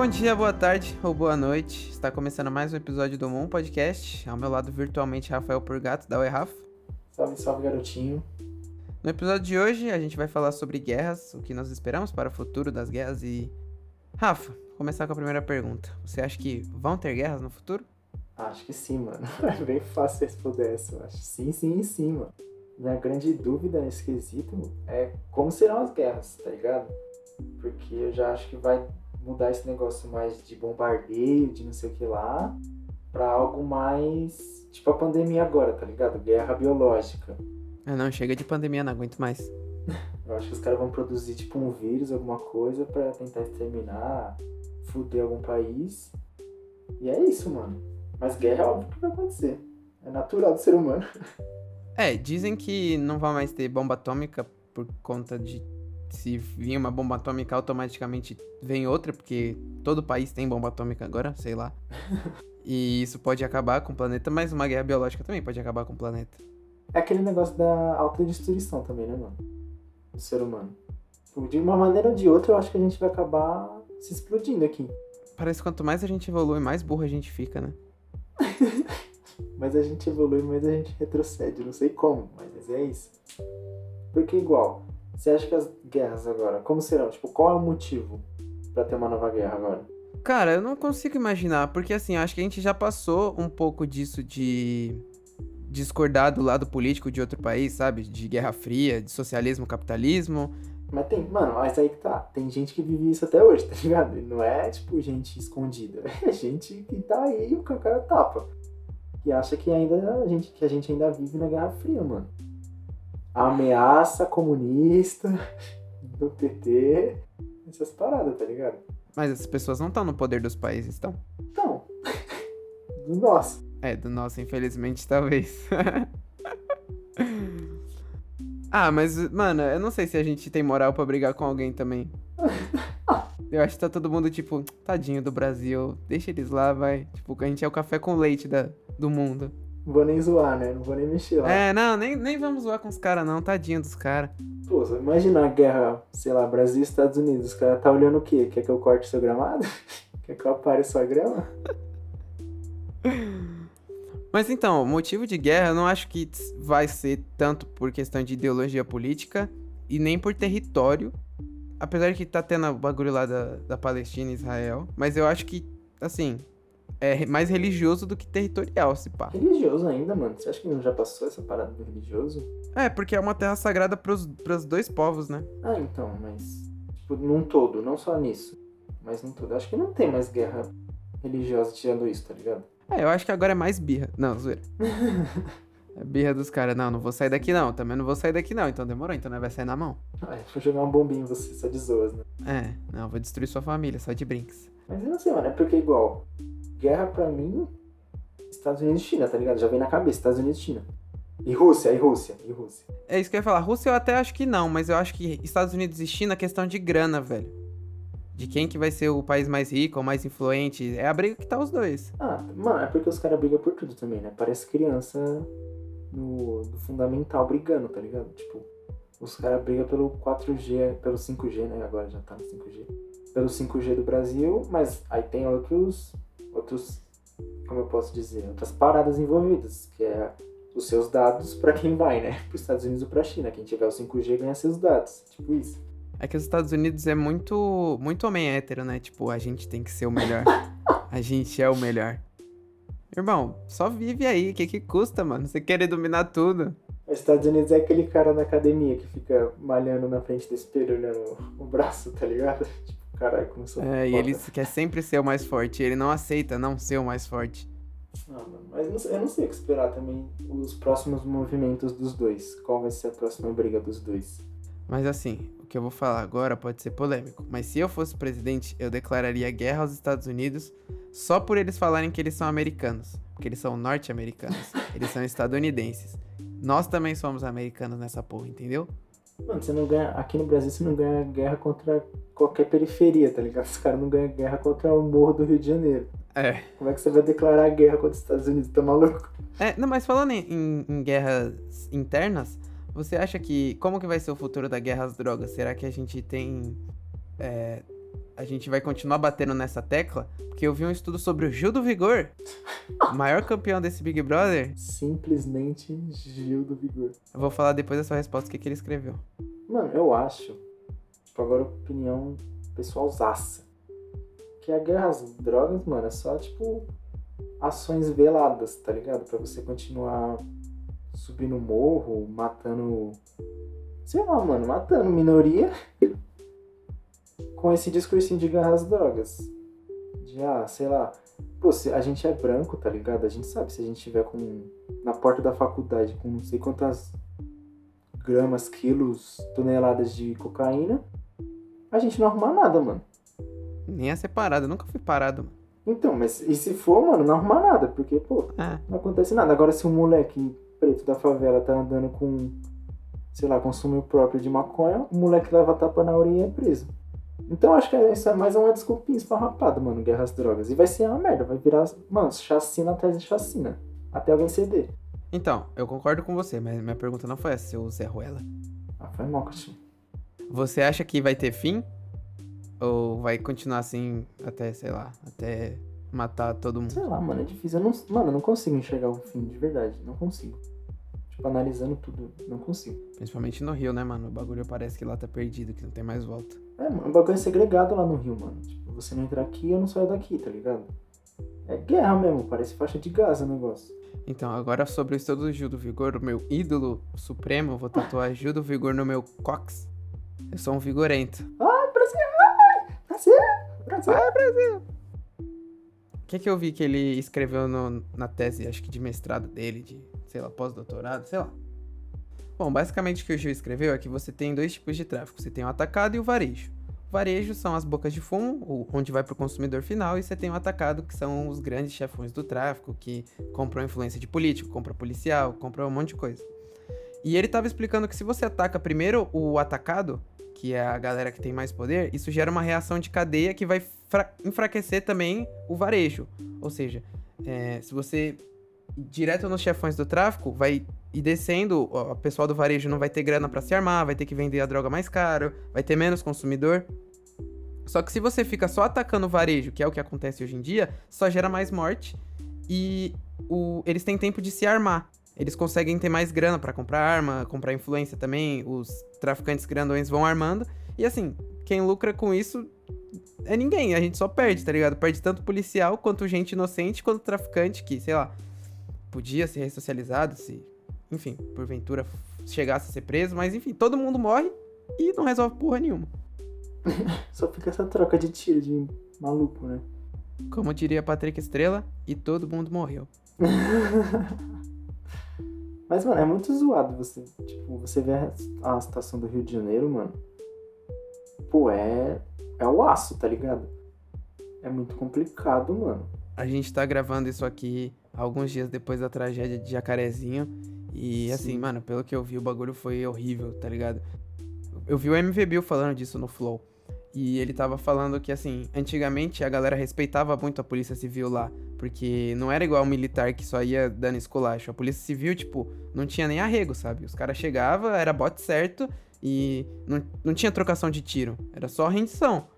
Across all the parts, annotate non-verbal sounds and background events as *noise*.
Bom dia, boa tarde ou boa noite. Está começando mais um episódio do Moon Podcast. Ao meu lado, virtualmente, Rafael Purgato, da Oi, Rafa. Salve, salve, garotinho. No episódio de hoje, a gente vai falar sobre guerras, o que nós esperamos para o futuro das guerras e... Rafa, vou começar com a primeira pergunta. Você acha que vão ter guerras no futuro? Acho que sim, mano. *laughs* É bem fácil responder essa. Eu acho sim, sim, sim, mano. Minha grande dúvida nesse quesito é como serão as guerras, tá ligado? Porque eu já acho que vai mudar esse negócio mais de bombardeio, de não sei o que lá, pra algo mais tipo a pandemia agora, tá ligado? Guerra biológica. Ah, não, chega de pandemia, não aguento mais. *laughs* Eu acho que os caras vão produzir tipo um vírus, alguma coisa, pra tentar exterminar, fuder algum país. E é isso, mano. Mas guerra é óbvio que vai acontecer. É natural do ser humano. *laughs* É, dizem que não vai mais ter bomba atômica por conta de se vir uma bomba atômica, automaticamente vem outra, porque todo país tem bomba atômica agora, sei lá. *laughs* E isso pode acabar com o planeta, mas uma guerra biológica também pode acabar com o planeta. É aquele negócio da autodestruição também, né, mano? Do ser humano. Tipo, De uma maneira ou de outra, eu acho que a gente vai acabar se explodindo aqui. Parece que quanto mais a gente evolui, mais burro a gente fica, né? *laughs* Mas a gente evolui, mas a gente retrocede. Não sei como, mas é isso. Porque igual, você acha que as guerras agora, como serão? Tipo, qual é o motivo pra ter uma nova guerra agora? Cara, eu não consigo imaginar, porque assim, acho que a gente já passou um pouco disso de discordar do lado político de outro país, sabe? De Guerra Fria, de socialismo, capitalismo. Mas tem, mano, mas aí que tá. Tem gente que vive isso até hoje, *laughs* tá ligado? E não é, tipo, gente escondida. *laughs* É gente que tá aí com a cara tapa. Que acha que ainda a gente, que a gente ainda vive na Guerra Fria, mano. A ameaça comunista *laughs* do PT. Essas paradas, tá ligado? Mas essas pessoas não estão no poder dos países, estão? Então, *laughs* do nosso. É, do nosso, infelizmente, talvez. *laughs* ah, mas, mano, eu não sei se a gente tem moral pra brigar com alguém também. Eu acho que tá todo mundo, tipo, tadinho do Brasil, deixa eles lá, vai. Tipo, a gente é o café com leite da, do mundo. Vou nem zoar, né? Não vou nem mexer lá. É, não, nem, nem vamos zoar com os caras, não, tadinho dos caras. Pô, imagina a guerra, sei lá, Brasil e Estados Unidos. Os caras tá olhando o quê? Quer que eu corte seu gramado? *laughs* Quer que eu apare sua grama? *laughs* Mas então, o motivo de guerra eu não acho que vai ser tanto por questão de ideologia política e nem por território. Apesar de que tá tendo o bagulho lá da, da Palestina e Israel. Mas eu acho que, assim, é mais religioso do que territorial, se pá. Religioso ainda, mano. Você acha que não já passou essa parada do religioso? É, porque é uma terra sagrada pros, pros dois povos, né? Ah, então, mas. Tipo, num todo, não só nisso. Mas num todo. Acho que não tem mais guerra religiosa tirando isso, tá ligado? É, eu acho que agora é mais birra. Não, zoeira. *laughs* É birra dos caras. Não, não vou sair daqui não. Também não vou sair daqui não. Então demorou, então nós vai sair na mão. Ah, vou jogar uma bombinha em você, só de zoas, né? É, não, vou destruir sua família, só de brinks. Mas eu não sei, mano. É porque, igual, guerra pra mim, Estados Unidos e China, tá ligado? Já vem na cabeça, Estados Unidos e China. E Rússia, e Rússia, e Rússia. É isso que eu ia falar. Rússia eu até acho que não, mas eu acho que Estados Unidos e China é questão de grana, velho. De quem que vai ser o país mais rico ou mais influente. É a briga que tá os dois. Ah, mano, é porque os caras brigam por tudo também, né? Parece criança no, no fundamental brigando, tá ligado? Tipo, os caras brigam pelo 4G, pelo 5G, né? Agora já tá no 5G. Pelo 5G do Brasil, mas aí tem outros, outros, como eu posso dizer, outras paradas envolvidas, que é os seus dados pra quem vai, né? *laughs* Pros Estados Unidos ou pra China. Quem tiver o 5G ganha seus dados. Tipo isso. É que os Estados Unidos é muito, muito homem hétero, né? Tipo, a gente tem que ser o melhor. *laughs* a gente é o melhor. Irmão, só vive aí. O que que custa, mano? Você querer dominar tudo. Os Estados Unidos é aquele cara na academia que fica malhando na frente do espelho olhando o braço, tá ligado? *laughs* Tipo, caralho, começou É, e ele quer sempre ser o mais forte. Ele não aceita não ser o mais forte. Mano, mas não sei- eu não sei o que esperar também os próximos movimentos dos dois. Qual vai ser a próxima briga dos dois? Mas assim, o que eu vou falar agora pode ser polêmico. Mas se eu fosse presidente, eu declararia guerra aos Estados Unidos só por eles falarem que eles são americanos. Porque eles são norte-americanos. eles são estadunidenses. Nós também somos americanos nessa porra, entendeu? Mano, você não ganha. Aqui no Brasil você não ganha guerra contra qualquer periferia, tá ligado? Os caras não ganham guerra contra o morro do Rio de Janeiro. É. Como é que você vai declarar guerra contra os Estados Unidos? Tá maluco? É, não, mas falando em, em- em guerras internas, você acha que. Como que vai ser o futuro da guerra às drogas? Será que a gente tem. é, a gente vai continuar batendo nessa tecla, porque eu vi um estudo sobre o Gil do Vigor, *laughs* maior campeão desse Big Brother. Simplesmente Gil do Vigor. Eu vou falar depois da sua resposta o que, que ele escreveu. Mano, eu acho, tipo, agora opinião pessoalzaça, que a guerra às drogas, mano, é só, tipo, ações veladas, tá ligado? Pra você continuar subindo o morro, matando. Sei lá, mano, matando minoria com esse discursinho de guerra às drogas. De, ah, sei lá. Pô, se a gente é branco, tá ligado? A gente sabe se a gente tiver com. Na porta da faculdade com não sei quantas gramas, quilos, toneladas de cocaína, a gente não arruma nada, mano. Nem é separado, eu nunca fui parado, mano. Então, mas e se for, mano, não arruma nada, porque, pô, É. não acontece nada. Agora, se um moleque preto da favela tá andando com, sei lá, consumo próprio de maconha, o moleque leva tapa na orelha e é preso. Então, acho que isso é mais uma desculpinha esfarrapada, mano, guerra às drogas. E vai ser uma merda, vai virar, mano, chacina atrás de chacina. Até alguém ceder. Então, eu concordo com você, mas minha pergunta não foi essa, seu Zé Ruela. Ah, foi mal, cachorro. Você acha que vai ter fim? Ou vai continuar assim até, sei lá, até matar todo mundo? Sei lá, mano, é difícil. Eu não, mano, eu não consigo enxergar o fim, de verdade. Não consigo. Tipo, analisando tudo, não consigo. Principalmente no Rio, né, mano? O bagulho parece que lá tá perdido, que não tem mais volta. É, mano, o bagulho é segregado lá no Rio, mano. Tipo, você não entra aqui, eu não saio daqui, tá ligado? É guerra mesmo, parece faixa de Gaza o negócio. Então, agora sobre o estudo do Gil do Vigor, o meu ídolo supremo, vou tatuar *laughs* Gil do Vigor no meu cox. Eu sou um vigorento. Ai, Brasil! Ai, Brasil! Brasil! Que que eu vi que ele escreveu no- na tese, acho que de mestrado dele, de, sei lá, pós-doutorado, sei lá. Bom, basicamente o que o Gil escreveu é que você tem dois tipos de tráfico. Você tem o atacado e o varejo. O varejo são as bocas de fumo, onde vai para o consumidor final, e você tem o atacado, que são os grandes chefões do tráfico, que compram influência de político, compram policial, compram um monte de coisa. E ele estava explicando que se você ataca primeiro o atacado, que é a galera que tem mais poder, isso gera uma reação de cadeia que vai fra- enfraquecer também o varejo. Ou seja, é, se você ir direto nos chefões do tráfico, vai ir descendo, o pessoal do varejo não vai ter grana para se armar, vai ter que vender a droga mais caro, vai ter menos consumidor. Só que se você fica só atacando o varejo, que é o que acontece hoje em dia, só gera mais morte e o- eles têm tempo de se armar. Eles conseguem ter mais grana pra comprar arma, comprar influência também. Os traficantes grandões vão armando. E assim, quem lucra com isso é ninguém. A gente só perde, tá ligado? Perde tanto policial quanto gente inocente, quanto traficante que, sei lá, podia ser ressocializado se, enfim, porventura chegasse a ser preso. Mas enfim, todo mundo morre e não resolve porra nenhuma. *laughs* Só fica essa troca de tiro de maluco, né? Como diria Patrick Estrela, e todo mundo morreu. *laughs* Mas, mano, é muito zoado você, tipo, você vê a, a situação do Rio de Janeiro, mano. Pô, é. É o aço, tá ligado? É muito complicado, mano. A gente tá gravando isso aqui alguns dias depois da tragédia de Jacarezinho. E assim, Sim. mano, pelo que eu vi, o bagulho foi horrível, tá ligado? Eu vi o MV Bill falando disso no Flow. E ele tava falando que, assim, antigamente a galera respeitava muito a polícia civil lá. Porque não era igual o militar que só ia dando esculacho. A polícia civil, tipo, não tinha nem arrego, sabe? Os caras chegavam, era bote certo e não, não tinha trocação de tiro. Era só rendição.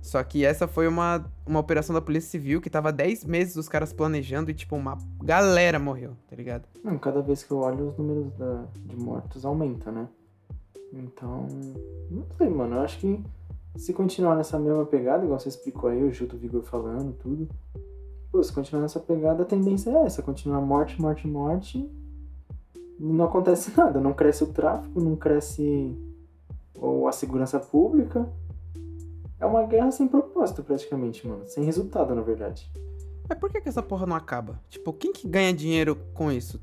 Só que essa foi uma, uma operação da Polícia Civil que tava 10 meses os caras planejando e, tipo, uma galera morreu, tá ligado? Não, cada vez que eu olho, os números da, de mortos aumentam, né? Então. Não sei, mano. Eu acho que se continuar nessa mesma pegada, igual você explicou aí, o Gil do Vigor falando, tudo. Pô, se continuar nessa pegada, a tendência é essa: continuar morte, morte, morte. Não acontece *laughs* nada. Não cresce o tráfico, não cresce ou a segurança pública. É uma guerra sem propósito, praticamente, mano. Sem resultado, na verdade. Mas por que, que essa porra não acaba? Tipo, quem que ganha dinheiro com isso?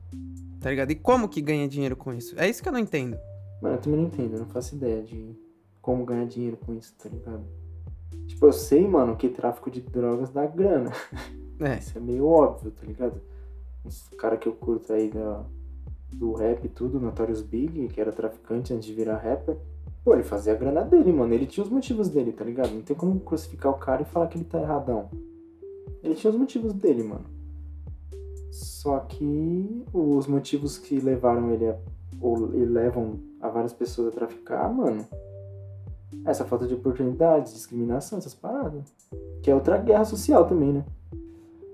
Tá ligado? E como que ganha dinheiro com isso? É isso que eu não entendo. Mano, eu também não entendo, eu não faço ideia de como ganhar dinheiro com isso, tá ligado? Tipo, eu sei, mano, que tráfico de drogas dá grana. *laughs* É, Isso é meio óbvio, tá ligado? Os cara que eu curto aí da, do rap e tudo, Notorious Big, que era traficante antes de virar rapper. Pô, ele fazia a grana dele, mano. Ele tinha os motivos dele, tá ligado? Não tem como crucificar o cara e falar que ele tá erradão. Ele tinha os motivos dele, mano. Só que os motivos que levaram ele a. ou e levam a várias pessoas a traficar, mano. Essa falta de oportunidade, discriminação, essas paradas. Que é outra guerra social também, né?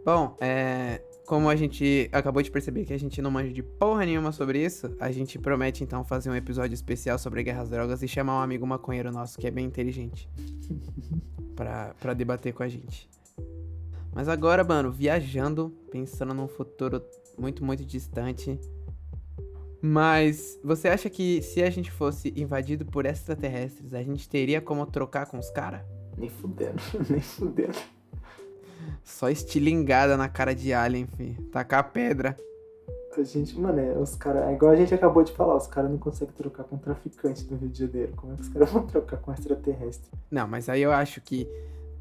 Bom, é, como a gente acabou de perceber que a gente não manja de porra nenhuma sobre isso, a gente promete então fazer um episódio especial sobre guerras drogas e chamar um amigo maconheiro nosso que é bem inteligente *laughs* pra, pra debater com a gente. Mas agora, mano, viajando, pensando num futuro muito, muito distante. Mas você acha que se a gente fosse invadido por extraterrestres, a gente teria como trocar com os caras? Nem fudendo, *laughs* nem fudendo. Só estilingada na cara de alien, fi. Tacar pedra. A gente, mano, é, os caras. É igual a gente acabou de falar, os caras não conseguem trocar com traficante do Rio de Janeiro. Como é que os caras vão *laughs* trocar com extraterrestre? Não, mas aí eu acho que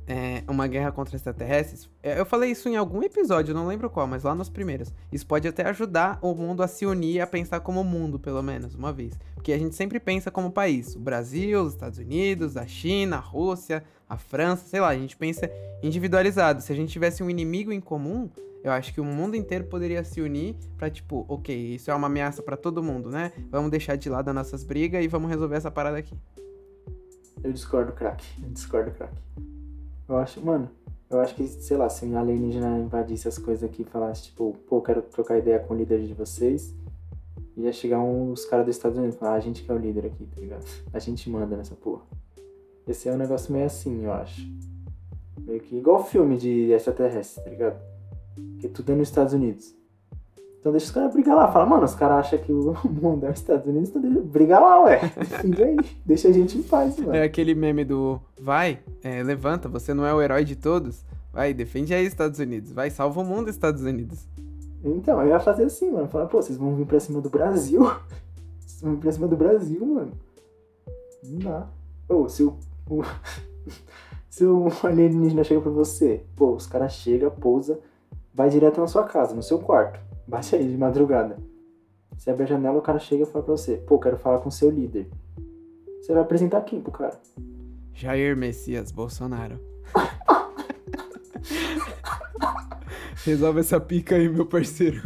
é, uma guerra contra extraterrestres. é, Eu falei isso em algum episódio, não lembro qual, mas lá nos primeiros. Isso pode até ajudar o mundo a se unir, a pensar como mundo, pelo menos, uma vez. Porque a gente sempre pensa como país. O Brasil, os Estados Unidos, a China, a Rússia, a França, sei lá, a gente pensa individualizado. Se a gente tivesse um inimigo em comum, eu acho que o mundo inteiro poderia se unir pra, tipo, ok, isso é uma ameaça pra todo mundo, né? Vamos deixar de lado as nossas brigas e vamos resolver essa parada aqui. Eu discordo, craque. Eu discordo, craque. Eu acho, mano, eu acho que, sei lá, se um alienígena invadisse as coisas aqui e falasse, tipo, pô, quero trocar ideia com o líder de vocês, ia chegar uns caras dos Estados Unidos e falar, ah, a gente que é o líder aqui, tá ligado? A gente manda nessa porra. Esse é um negócio meio assim, eu acho. Meio que igual filme de extraterrestre, tá ligado? Que tudo é nos Estados Unidos. Então deixa os caras brigar lá. Fala, mano, os caras acham que o *laughs* mundo é os Estados Unidos, então deixa... briga lá, ué. Deixa a gente em paz, mano. É aquele meme do vai, é, levanta, você não é o herói de todos. Vai, defende aí Estados Unidos. Vai, salva o mundo Estados Unidos. Então, eu ia fazer assim, mano. Falar, pô, vocês vão vir pra cima do Brasil. *laughs* Vocês vão vir pra cima do Brasil, mano. Não dá. Ô, se o. o- *laughs* se o alienígena chega pra você, pô, os caras chegam, pousa, vai direto na sua casa, no seu quarto. Baixa aí de madrugada. Você abre a janela, o cara chega e fala pra você, pô, quero falar com o seu líder. Você vai apresentar quem pro cara? Jair Messias Bolsonaro. *laughs* Resolve essa pica aí, meu parceiro.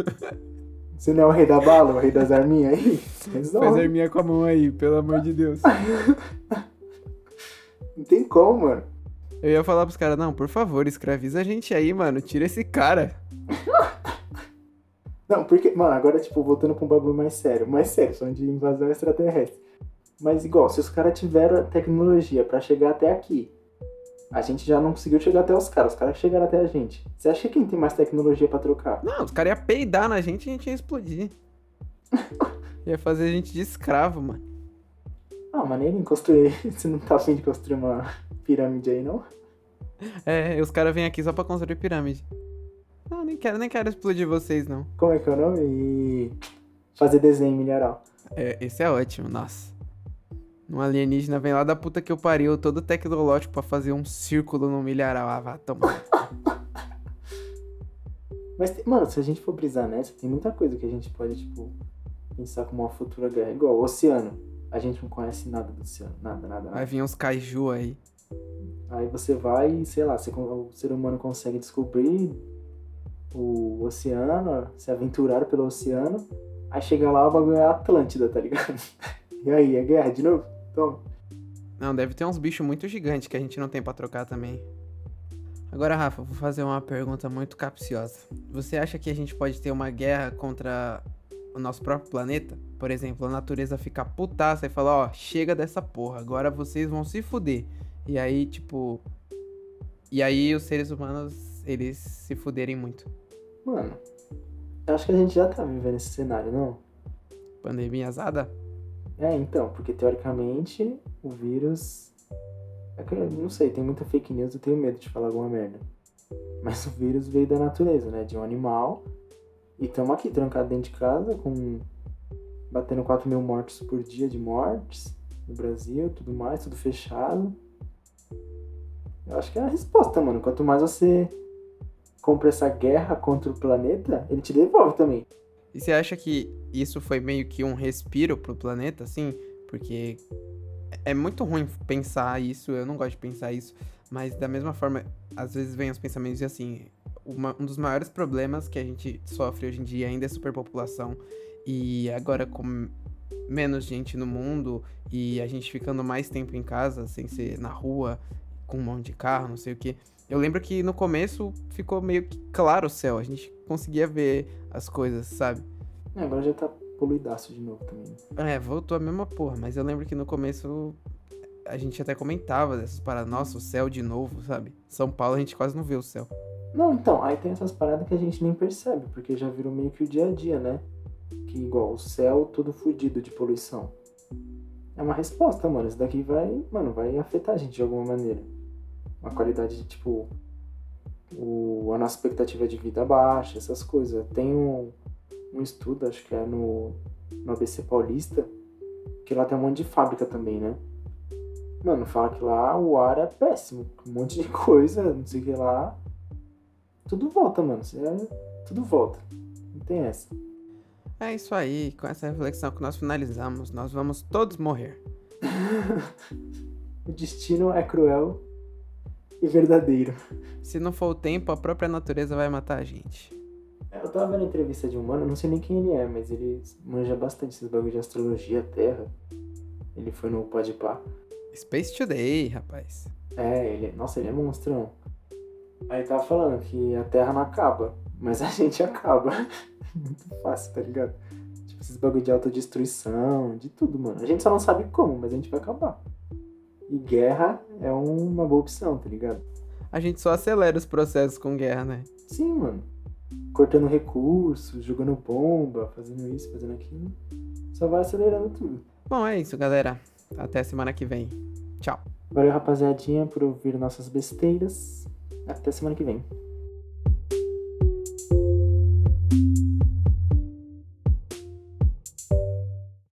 Você não é o rei da bala, o rei das arminhas aí? Faz Resolve. arminha com a mão aí, pelo amor de Deus. *laughs* Não tem como, mano. Eu ia falar pros caras, não, por favor, escraviza a gente aí, mano. Tira esse cara. *laughs* Não, porque, mano, agora, tipo, voltando pra um bagulho mais sério. Mais sério, falando de invasão extraterrestre. Mas, igual, se os caras tiveram a tecnologia pra chegar até aqui, a gente já não conseguiu chegar até os caras. Os caras chegaram até a gente. Você acha que quem tem mais tecnologia pra trocar? Não, os caras iam peidar na gente e a gente ia explodir. *laughs* ia fazer a gente de escravo, mano. Ah, maneiro em construir. *laughs* Você não tá afim de construir uma pirâmide aí, não? É, os caras vêm aqui só pra construir pirâmide. Não, nem quero, nem quero explodir vocês, não. Como é que é o nome? E fazer desenho mineral. É, esse é ótimo, nossa. Um alienígena vem lá da puta que eu pariu, todo tecnológico pra fazer um círculo no milharal. Ah, vá tomar. *laughs* Mas, mano, se a gente for brisar nessa, tem muita coisa que a gente pode, tipo, pensar como uma futura guerra. Igual o oceano. A gente não conhece nada do oceano. Nada, nada, nada. Vai vir uns kaiju aí. Aí você vai e, sei lá, você, o ser humano consegue descobrir o oceano, se aventurar pelo oceano. Aí chega lá, o bagulho é Atlântida, tá ligado? *laughs* E aí, é guerra de novo? Toma. Não, deve ter uns bichos muito gigantes que a gente não tem pra trocar também. Agora, Rafa, vou fazer uma pergunta muito capciosa. Você acha que a gente pode ter uma guerra contra o nosso próprio planeta? Por exemplo, a natureza ficar putaça e falar, ó, chega dessa porra, agora vocês vão se fuder. E aí, tipo. E aí os seres humanos, eles se fuderem muito. Mano, eu acho que a gente já tá vivendo esse cenário, não? Pandemia azada? É, então, porque teoricamente o vírus. É eu não sei, tem muita fake news, eu tenho medo de falar alguma merda. Mas o vírus veio da natureza, né? De um animal. E estamos aqui trancados dentro de casa, com. batendo 4 mil mortos por dia de mortes no Brasil, tudo mais, tudo fechado. Eu acho que é a resposta, mano. Quanto mais você compra essa guerra contra o planeta, ele te devolve também. E você acha que isso foi meio que um respiro pro planeta, assim? Porque é muito ruim pensar isso, eu não gosto de pensar isso, mas da mesma forma, às vezes vem os pensamentos de assim, uma- um dos maiores problemas que a gente sofre hoje em dia ainda é superpopulação. E agora com menos gente no mundo e a gente ficando mais tempo em casa, sem ser na rua, com um monte de carro, não sei o que. Eu lembro que no começo ficou meio que claro o céu, a gente conseguia ver as coisas, sabe? É, agora já tá poluidaço de novo também. É, voltou a mesma porra, mas eu lembro que no começo a gente até comentava dessas paradas, nossa, o céu de novo, sabe? São Paulo a gente quase não vê o céu. Não, então, aí tem essas paradas que a gente nem percebe, porque já virou meio que o dia a dia, né? Que igual o céu todo fudido de poluição. É uma resposta, mano. Isso daqui vai, mano, vai afetar a gente de alguma maneira. Uma qualidade de, tipo, o, a nossa expectativa de vida baixa, essas coisas. Tem um, um estudo, acho que é no, no ABC Paulista, que lá tem um monte de fábrica também, né? Mano, fala que lá o ar é péssimo. Um monte de *laughs* coisa, não sei o que lá. Tudo volta, mano. É, tudo volta. Não tem essa. É isso aí, com essa reflexão que nós finalizamos, nós vamos todos morrer. *laughs* o destino é cruel e verdadeiro. Se não for o tempo, a própria natureza vai matar a gente. Eu tava vendo a entrevista de um mano, não sei nem quem ele é, mas ele manja bastante esses bagulho de astrologia, terra. Ele foi no Podpah. Space Today, rapaz. É, ele, nossa, ele é monstrão. Aí tava falando que a Terra não acaba, mas a *laughs* gente acaba. Muito fácil, tá ligado? Tipo, esses bagulho de autodestruição, de tudo, mano. A gente só não sabe como, mas a gente vai acabar. E guerra é uma boa opção, tá ligado? A gente só acelera os processos com guerra, né? Sim, mano. Cortando recursos, jogando bomba, fazendo isso, fazendo aquilo. Só vai acelerando tudo. Bom, é isso, galera. Até semana que vem. Tchau. Valeu, rapaziadinha, por ouvir nossas besteiras. Até semana que vem.